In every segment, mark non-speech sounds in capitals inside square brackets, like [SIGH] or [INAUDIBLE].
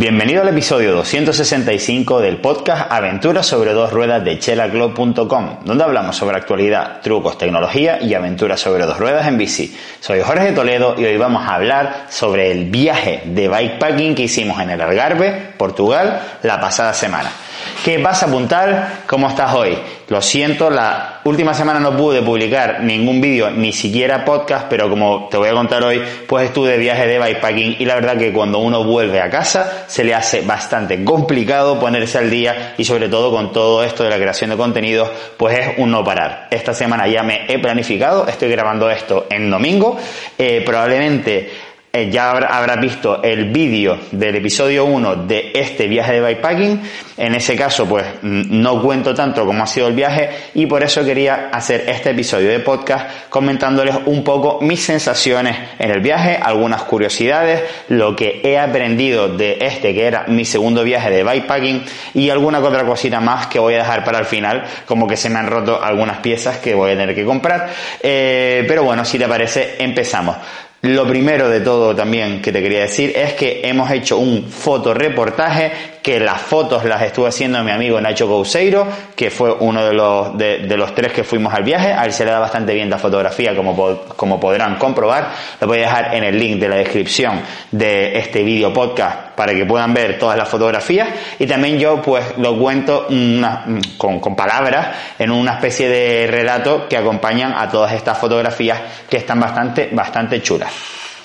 Bienvenido al episodio 265 del podcast Aventuras sobre dos ruedas de chelaclub.com, donde hablamos sobre actualidad, trucos, tecnología y aventuras sobre dos ruedas en bici. Soy Jorge Toledo y hoy vamos a hablar sobre el viaje de bikepacking que hicimos en el Algarve, Portugal, la pasada semana. ¿Qué pasa, Puntal? ¿Cómo estás hoy? Lo siento, la última semana no pude publicar ningún vídeo, ni siquiera podcast, pero como te voy a contar hoy, pues estuve de viaje de bikepacking y la verdad que cuando uno vuelve a casa se le hace bastante complicado ponerse al día y sobre todo con todo esto de la creación de contenidos, pues es un no parar. Esta semana ya me he planificado, estoy grabando esto en domingo, eh, probablemente eh, ya habrá, visto el vídeo del episodio 1 de este viaje de bikepacking. En ese caso, pues no cuento tanto cómo ha sido el viaje y por eso quería hacer este episodio de podcast comentándoles un poco mis sensaciones en el viaje, algunas curiosidades, lo que he aprendido de este que era mi segundo viaje de bikepacking y alguna otra cosita más que voy a dejar para el final, como que se me han roto algunas piezas que voy a tener que comprar. Eh, pero bueno, si te parece, empezamos. Lo primero de todo también que te quería decir es que hemos hecho un fotoreportaje que las fotos las estuvo haciendo mi amigo Nacho Couseiro, que fue uno de los, de, los tres que fuimos al viaje. A él se le da bastante bien la fotografía, como, como podrán comprobar. Lo voy a dejar en el link de la descripción de este video podcast para que puedan ver todas las fotografías. Y también yo pues lo cuento con, con palabras en una especie de relato que acompañan a todas estas fotografías que están bastante, bastante chulas.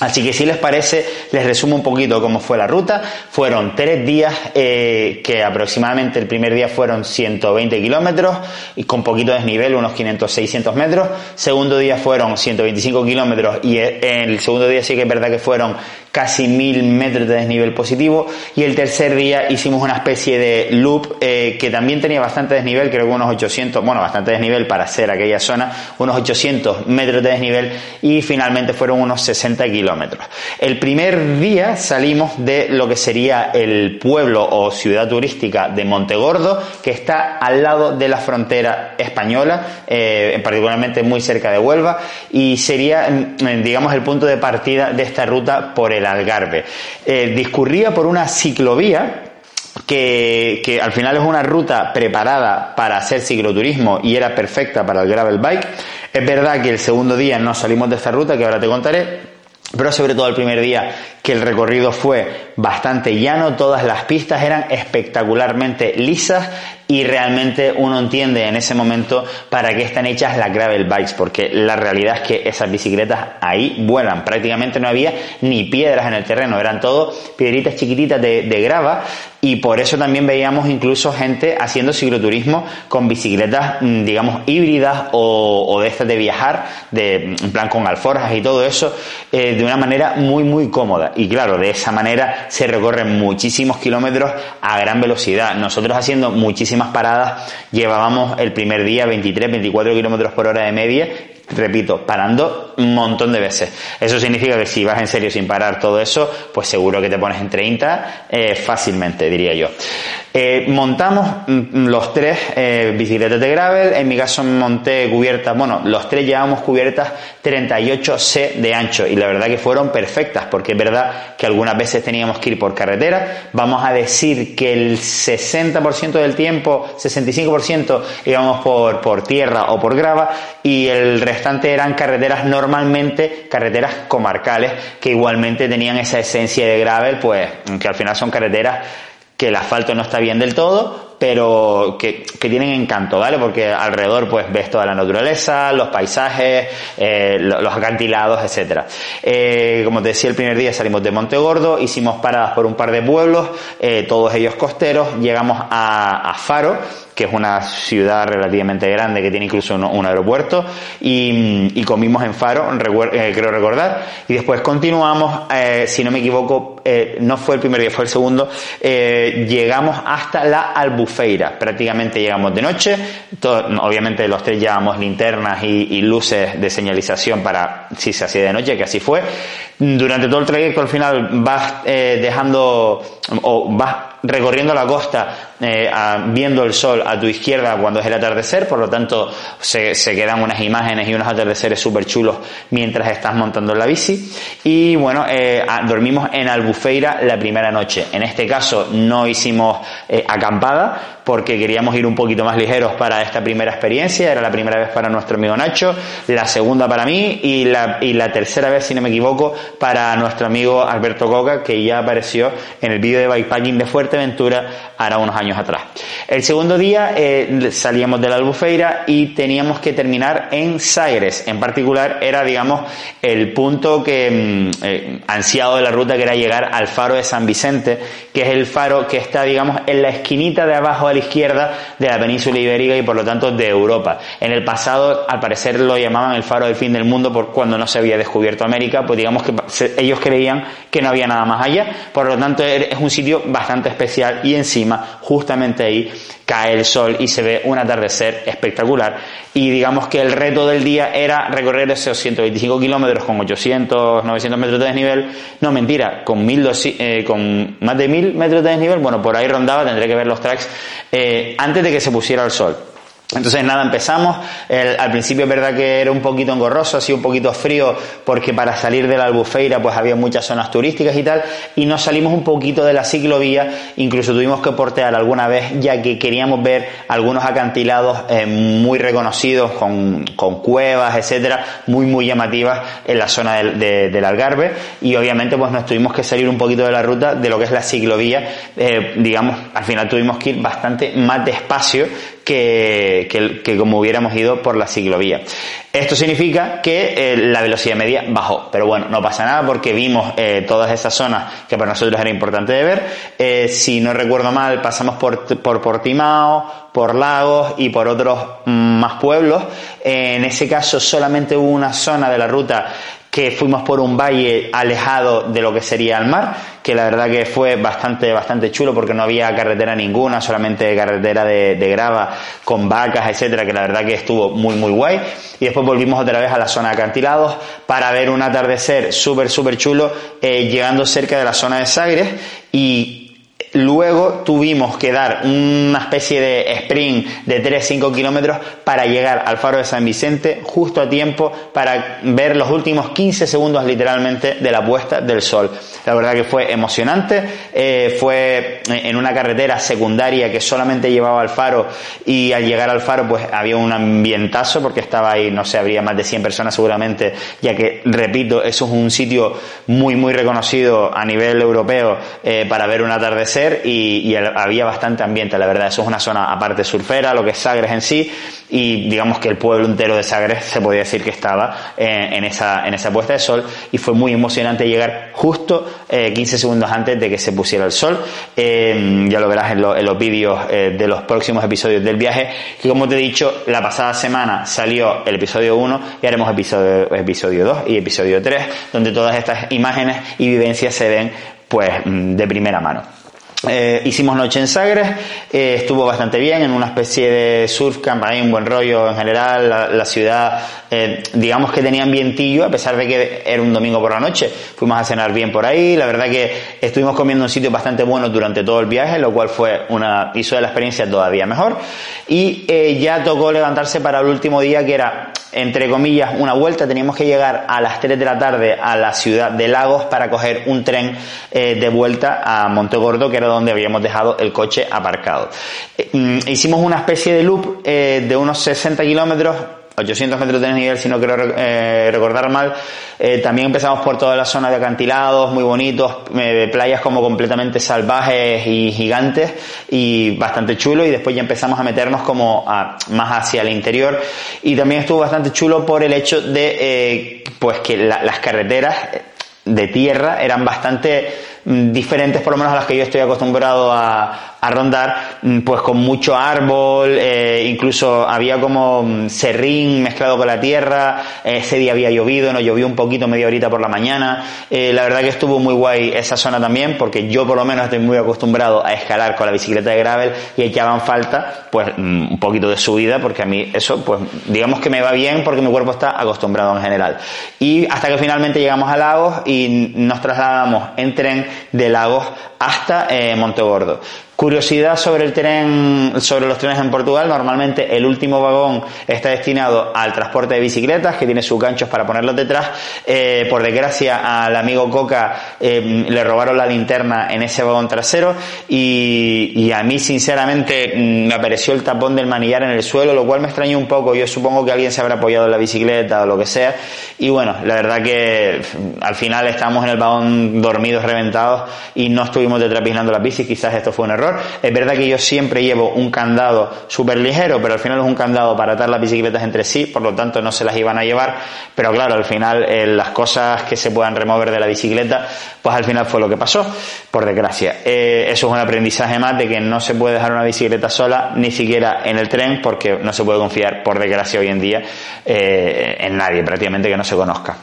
Así que si les parece, les resumo un poquito cómo fue la ruta. Fueron tres días, eh, que aproximadamente el primer día fueron 120 kilómetros y con poquito desnivel, unos 500, 600 metros. Segundo día fueron 125 kilómetros y en el segundo día sí que es verdad que fueron casi mil metros de desnivel positivo y el tercer día hicimos una especie de loop eh, que también tenía bastante desnivel, creo que unos 800, bueno, bastante desnivel para ser aquella zona, unos 800 metros de desnivel y finalmente fueron unos 60 kilómetros. El primer día salimos de lo que sería el pueblo o ciudad turística de Montegordo, que está al lado de la frontera española, eh, particularmente muy cerca de Huelva, y sería, mm, digamos, el punto de partida de esta ruta por el Algarve. Eh, discurría por una ciclovía que, que, al final es una ruta preparada para hacer cicloturismo y era perfecta para el gravel bike. Es verdad que el segundo día no salimos de esta ruta, que ahora te contaré, pero sobre todo el primer día que el recorrido fue bastante llano, todas las pistas eran espectacularmente lisas y realmente uno entiende en ese momento para qué están hechas las gravel bikes, porque la realidad es que esas bicicletas ahí vuelan, prácticamente no había ni piedras en el terreno, eran todo piedritas chiquititas de, grava y por eso también veíamos incluso gente haciendo cicloturismo con bicicletas, mm, digamos, híbridas o, de estas de viajar, de, en plan con alforjas y todo eso, eh, de una manera muy, muy cómoda. Y claro, de esa manera se recorren muchísimos kilómetros a gran velocidad. Nosotros haciendo muchísimas paradas, llevábamos el primer día 23, 24 kilómetros por hora de media. Repito, parando un montón de veces. Eso significa que si vas en serio sin parar todo eso, pues seguro que te pones en 30 eh, fácilmente, diría yo. Eh, montamos mm, los tres eh, bicicletas de gravel, en mi caso monté cubiertas, bueno, los tres llevamos cubiertas 38C de ancho y la verdad que fueron perfectas porque es verdad que algunas veces teníamos que ir por carretera, vamos a decir que el 60% del tiempo, 65% íbamos por, por tierra o por grava y el restante eran carreteras normalmente, carreteras comarcales que igualmente tenían esa esencia de gravel, pues que al final son carreteras que el asfalto no está bien del todo, pero que, que, tienen encanto, ¿vale? Porque alrededor pues ves toda la naturaleza, los paisajes, eh, los acantilados, etcétera. Eh, como te decía, el primer día salimos de Montegordo, hicimos paradas por un par de pueblos, eh, todos ellos costeros, llegamos a Faro, que es una ciudad relativamente grande que tiene incluso un, aeropuerto, y, comimos en Faro, eh, creo recordar, y después continuamos, eh, si no me equivoco, eh, no fue el primer día, fue el segundo, llegamos hasta la Albufeira, prácticamente llegamos de noche, obviamente los tres llevamos linternas y, luces de señalización para si se hacía de noche, que así fue. Durante todo el trayecto al final vas dejando o vas recorriendo la costa eh, viendo el sol a tu izquierda cuando es el atardecer, por lo tanto se, quedan unas imágenes y unos atardeceres súper chulos mientras estás montando la bici. Y bueno, eh, dormimos en Albufeira la primera noche. En este caso no hicimos eh, acampada porque queríamos ir un poquito más ligeros para esta primera experiencia, era la primera vez para nuestro amigo Nacho, la segunda para mí y la, y la tercera vez, si no me equivoco, para nuestro amigo Alberto Coca, que ya apareció en el vídeo de bikepacking de Fuerteventura hará unos años atrás. El segundo día eh, salíamos de la Albufeira y teníamos que terminar en Sagres. En particular era, digamos, el punto que mm, eh, ansiado de la ruta que era llegar al faro de San Vicente, que es el faro que está, digamos, en la esquinita de abajo de la izquierda de la península ibérica y por lo tanto de Europa. En el pasado, al parecer, lo llamaban el faro del fin del mundo por cuando no se había descubierto América, pues digamos que ellos creían que no había nada más allá. Por lo tanto, er, es un sitio bastante especial y encima, justamente ahí, cae el sol y se ve un atardecer espectacular. Y digamos que el reto del día era recorrer esos 125 kilómetros con 800, 900 metros de desnivel. No, mentira, con, 1200, eh, con más de 1000 metros de desnivel. Bueno, por ahí rondaba, tendré que ver los tracks eh, antes de que se pusiera el sol. Entonces nada, empezamos. al principio es verdad que era un poquito engorroso, así un poquito frío, porque para salir de la albufeira pues había muchas zonas turísticas y tal, y nos salimos un poquito de la ciclovía, incluso tuvimos que portear alguna vez, ya que queríamos ver algunos acantilados eh, muy reconocidos, con, cuevas, etcétera, muy muy llamativas en la zona del, Algarve, y obviamente pues nos tuvimos que salir un poquito de la ruta de lo que es la ciclovía, eh, digamos, al final tuvimos que ir bastante más despacio que, como hubiéramos ido por la ciclovía. Esto significa que eh, la velocidad media bajó, pero bueno, no pasa nada porque vimos eh, todas esas zonas que para nosotros era importante de ver. Eh, si no recuerdo mal, pasamos por, por Portimao, por Lagos y por otros más pueblos. en ese caso solamente hubo una zona de la ruta que fuimos por un valle alejado de lo que sería el mar, que la verdad que fue bastante, bastante chulo porque no había carretera ninguna, solamente carretera de, grava con vacas, etcétera, que la verdad que estuvo muy, muy guay. Y después volvimos otra vez a la zona de acantilados para ver un atardecer súper, súper chulo, eh, llegando cerca de la zona de Sagres y Luego tuvimos que dar una especie de sprint de 3-5 kilómetros para llegar al faro de San Vicente justo a tiempo para ver los últimos 15 segundos literalmente de la puesta del sol. La verdad que fue emocionante, eh, fue en una carretera secundaria que solamente llevaba al faro y al llegar al faro pues había un ambientazo porque estaba ahí, no sé, habría más de 100 personas seguramente, ya que, repito, eso es un sitio muy, muy reconocido a nivel europeo eh, para ver un atardecer y, había bastante ambiente, la verdad. Eso es una zona aparte surfera, lo que es Sagres en sí, y digamos que el pueblo entero de Sagres se podía decir que estaba en, esa, en esa puesta de sol y fue muy emocionante llegar justo 15 eh, segundos antes de que se pusiera el sol. Eh, ya lo verás en, los vídeos eh, de los próximos episodios del viaje, que como te he dicho, la pasada semana salió el episodio 1 y haremos episodio, episodio 2 y episodio 3, donde todas estas imágenes y vivencias se ven pues mm, de primera mano. Eh, hicimos noche en Sagres, eh, estuvo bastante bien, en una especie de surf camp, hay un buen rollo en general, la, ciudad, eh, digamos que tenía ambientillo, a pesar de que era un domingo por la noche, fuimos a cenar bien por ahí, la verdad que estuvimos comiendo en un sitio bastante bueno durante todo el viaje, lo cual fue una, hizo de la experiencia todavía mejor, y ya tocó levantarse para el último día que era entre comillas, una vuelta, teníamos que llegar a las 3 de la tarde a la ciudad de Lagos para coger un tren eh, de vuelta a Montegordo, que era donde habíamos dejado el coche aparcado. Eh, mm, hicimos una especie de loop eh, de unos 60 kilómetros 800 metros de nivel, si no quiero eh, recordar mal. Eh, también empezamos por toda la zona de acantilados, muy bonitos, eh, playas como completamente salvajes y gigantes y bastante chulo. Y después ya empezamos a meternos como más hacia el interior. Y también estuvo bastante chulo por el hecho de, pues que las carreteras de tierra eran bastante mm, diferentes por lo menos a las que yo estoy acostumbrado a, a rondar, mm, pues con mucho árbol, eh, incluso había como mm, serrín mezclado con la tierra, ese día había llovido, nos llovió un poquito media horita por la mañana, eh, la verdad que estuvo muy guay esa zona también, porque yo por lo menos estoy muy acostumbrado a escalar con la bicicleta de gravel y echaban falta, pues mm, un poquito de subida, porque a mí eso, pues digamos que me va bien porque mi cuerpo está acostumbrado en general. Y hasta que finalmente llegamos a Lagos y nos trasladamos en tren de Lagos hasta eh, Montegordo. Curiosidad sobre el tren, sobre los trenes en Portugal. Normalmente el último vagón está destinado al transporte de bicicletas, que tiene sus ganchos para ponerlos detrás. Eh, por desgracia, al amigo Coca eh, le robaron la linterna en ese vagón trasero y, a mí, sinceramente, mm, me apareció el tapón del manillar en el suelo, lo cual me extrañó un poco. Yo supongo que alguien se habrá apoyado en la bicicleta o lo que sea. Y bueno, la verdad que mm, al final estábamos en el vagón dormidos, reventados y no estuvimos detrás vigilando la bici. Quizás esto fue un error es verdad que yo siempre llevo un candado súper ligero, pero al final es un candado para atar las bicicletas entre sí, por lo tanto no se las iban a llevar, pero claro, al final eh, las cosas que se puedan remover de la bicicleta, pues al final fue lo que pasó, por desgracia. Eh, eso es un aprendizaje más de que no se puede dejar una bicicleta sola, ni siquiera en el tren, porque no se puede confiar, por desgracia, hoy en día eh, en nadie prácticamente que no se conozca.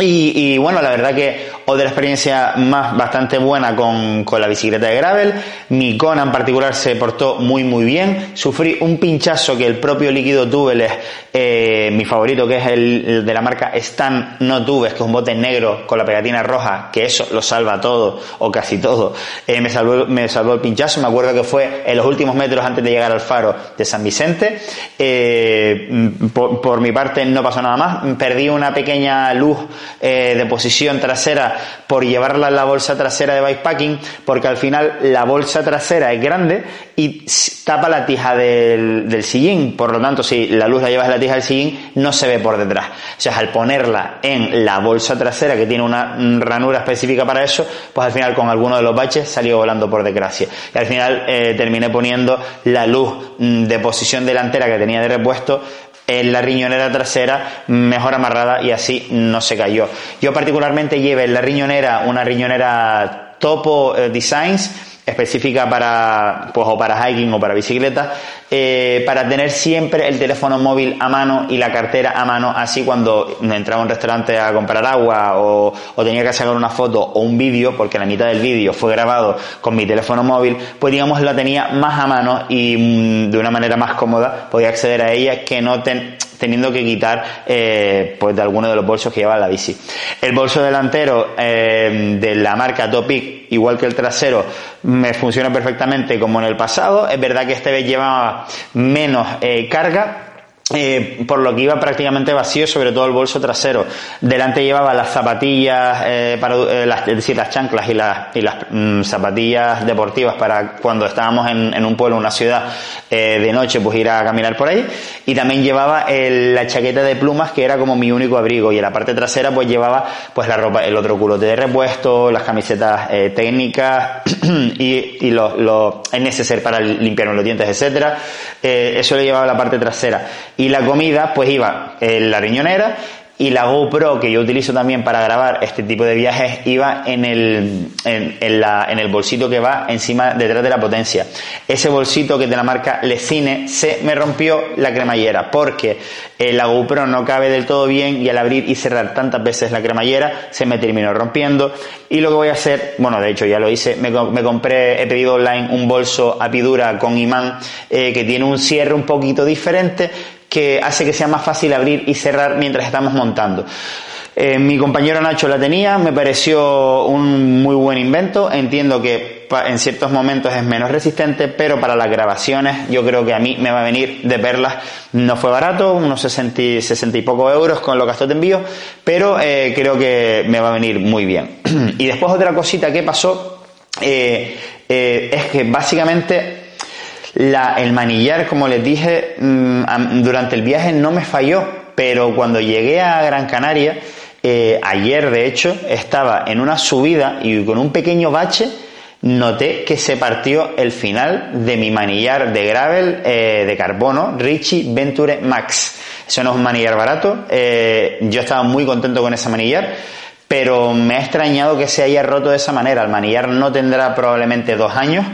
Y, bueno, la verdad que otra experiencia más bastante buena con, con, la bicicleta de gravel. Mi Kona en particular se portó muy muy bien. Sufrí un pinchazo que el propio líquido Tubeless, eh, mi favorito que es el, de la marca Stan No Tubes, que es un bote negro con la pegatina roja, que eso lo salva todo o casi todo. Eh, me, salvó, me salvó el pinchazo. Me acuerdo que fue en los últimos metros antes de llegar al faro de San Vicente. Eh, por, por mi parte no pasó nada más. Perdí una pequeña luz eh, de posición trasera por llevarla en la bolsa trasera de bikepacking, porque al final la bolsa trasera es grande y tapa la tija del, del sillín, por lo tanto si la luz la llevas en la tija del sillín no se ve por detrás. O sea, al ponerla en la bolsa trasera que tiene una ranura específica para eso, pues al final con alguno de los baches salió volando por desgracia. Y al final eh, terminé poniendo la luz mm, de posición delantera que tenía de repuesto en la riñonera trasera mejor amarrada y así no se cayó. Yo particularmente llevé en la riñonera una riñonera Topo eh, Designs específica para pues o para hiking o para bicicleta eh, para tener siempre el teléfono móvil a mano y la cartera a mano así cuando entraba a un restaurante a comprar agua o, tenía que sacar una foto o un vídeo porque la mitad del vídeo fue grabado con mi teléfono móvil pues digamos la tenía más a mano y mm, de una manera más cómoda podía acceder a ella que no ten, teniendo que quitar eh, pues de alguno de los bolsos que lleva la bici. El bolso delantero eh, de la marca Topic, igual que el trasero, me funciona perfectamente como en el pasado. Es verdad que este vez llevaba menos eh, carga, eh, por lo que iba prácticamente vacío, sobre todo el bolso trasero. Delante llevaba las zapatillas, eh, para, eh, las, es decir, las chanclas y las, mm, zapatillas deportivas para cuando estábamos en, un pueblo, una ciudad, de noche, pues ir a caminar por ahí. Y también llevaba la chaqueta de plumas, que era como mi único abrigo. Y en la parte trasera, pues llevaba pues la ropa, el otro culote de repuesto, las camisetas técnicas [CLEARS THROAT] y, y los lo, es necesario para limpiarme los dientes, etcétera. eso lo llevaba la parte trasera y la comida, pues iba en la riñonera y la GoPro que yo utilizo también para grabar este tipo de viajes iba en el, en, en, en el bolsito que va encima, detrás de la potencia. Ese bolsito que es de la marca Lecine se me rompió la cremallera porque eh, la GoPro no cabe del todo bien y al abrir y cerrar tantas veces la cremallera se me terminó rompiendo. Y lo que voy a hacer, bueno, de hecho ya lo hice, me, me compré, he pedido online un bolso apidura con imán eh, que tiene un cierre un poquito diferente que hace que sea más fácil abrir y cerrar mientras estamos montando. Eh, mi compañero Nacho la tenía, me pareció un muy buen invento. Entiendo que en ciertos momentos es menos resistente, pero para las grabaciones yo creo que a mí me va a venir de perlas. No fue barato, unos 60, 60 y pocos euros con lo que gastó de envío, pero eh, creo que me va a venir muy bien. [CLEARS THROAT] y después otra cosita que pasó eh es que básicamente el manillar, como les dije, mmm, durante el viaje no me falló, pero cuando llegué a Gran Canaria, eh, ayer de hecho, estaba en una subida y con un pequeño bache noté que se partió el final de mi manillar de gravel eh, de carbono Richie Venture Max. Eso no es un manillar barato, eh, yo estaba muy contento con ese manillar pero me ha extrañado que se haya roto de esa manera. El manillar no tendrá probablemente dos años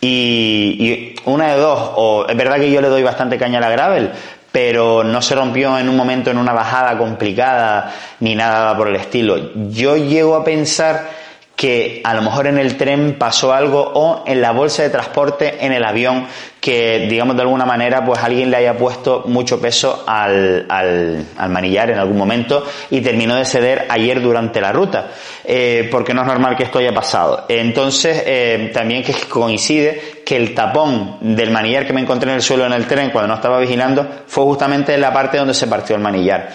y, una de dos, o es verdad que yo le doy bastante caña a la gravel, pero no se rompió en un momento en una bajada complicada ni nada por el estilo. Yo llego a pensar que a lo mejor en el tren pasó algo o en la bolsa de transporte en el avión que, digamos, de alguna manera, pues alguien le haya puesto mucho peso al, al, manillar en algún momento y terminó de ceder ayer durante la ruta, eh, porque no es normal que esto haya pasado. Entonces, eh, también que coincide que el tapón del manillar que me encontré en el suelo en el tren cuando no estaba vigilando fue justamente en la parte donde se partió el manillar.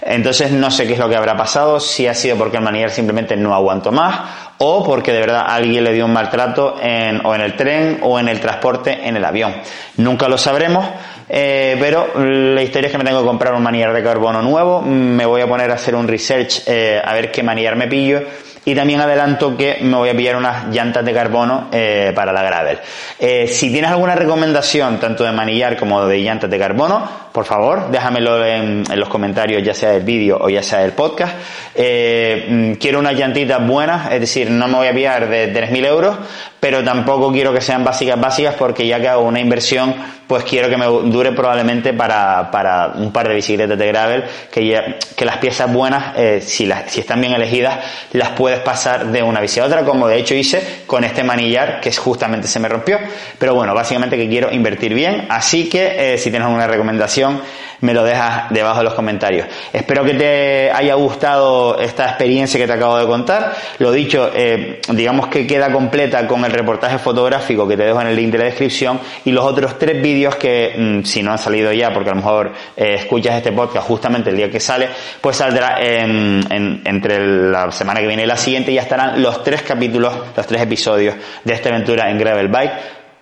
Entonces, no sé qué es lo que habrá pasado, si ha sido porque el manillar simplemente no aguantó más o porque de verdad alguien le dio un maltrato en, o en el tren o en el transporte en el avión. Nunca lo sabremos, eh, pero la historia es que me tengo que comprar un manillar de carbono nuevo, me voy a poner a hacer un research eh, a ver qué manillar me pillo y también adelanto que me voy a pillar unas llantas de carbono eh, para la gravel. Eh, si tienes alguna recomendación, tanto de manillar como de llantas de carbono, por favor, déjamelo en, los comentarios, ya sea del vídeo o ya sea del podcast. Eh, mm, quiero unas llantitas buenas, es decir, no me voy a pillar de 3.000 euros, pero tampoco quiero que sean básicas básicas porque ya que hago una inversión, pues quiero que me dure probablemente para, para un par de bicicletas de gravel, que, ya, que las piezas buenas, eh, si, las, si están bien elegidas, las puedes pasar de una bici a otra, como de hecho hice con este manillar que justamente se me rompió. Pero bueno, básicamente que quiero invertir bien, así que eh, si tienes alguna recomendación, me lo dejas debajo de los comentarios. Espero que te haya gustado esta experiencia que te acabo de contar. Lo dicho, eh, digamos que queda completa con el reportaje fotográfico que te dejo en el link de la descripción y los otros tres vídeos que mm, si no han salido ya, porque a lo mejor eh, escuchas este podcast justamente el día que sale, pues saldrá entre la semana que viene y la siguiente y ya estarán los tres capítulos, los tres episodios de esta aventura en Gravel Bike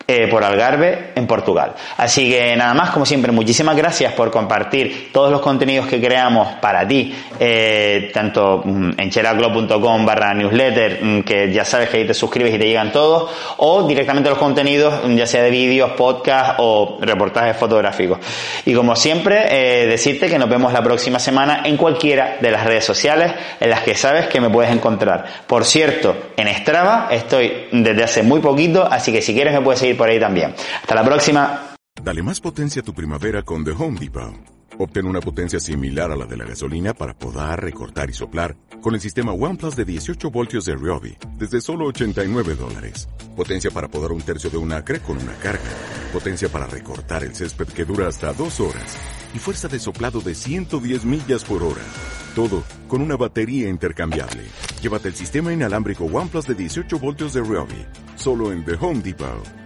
eh, por Algarve en Portugal. Así que nada más, como siempre, muchísimas gracias por compartir todos los contenidos que creamos para ti, eh, tanto mm, en cheraclo.com barra newsletter, mm, que ya sabes que ahí te suscribes y te llegan todos, o directamente los contenidos, mm, ya sea de vídeos, podcast o reportajes fotográficos. Y como siempre, eh, decirte que nos vemos la próxima semana en cualquiera de las redes sociales en las que sabes que me puedes encontrar. Por cierto, en Strava estoy desde hace muy poquito, así que si quieres me puedes seguir por ahí también. Hasta la próxima. Dale más potencia a tu primavera con The Home Depot. Obtén una potencia similar a la de la gasolina para podar, recortar y soplar con el sistema OnePlus de 18 voltios de Ryobi desde solo 89 dólares. Potencia para podar un tercio de un acre con una carga. Potencia para recortar el césped que dura hasta dos horas. Y fuerza de soplado de 110 millas por hora. Todo con una batería intercambiable. Llévate el sistema inalámbrico OnePlus de 18 voltios de Ryobi. Solo en The Home Depot.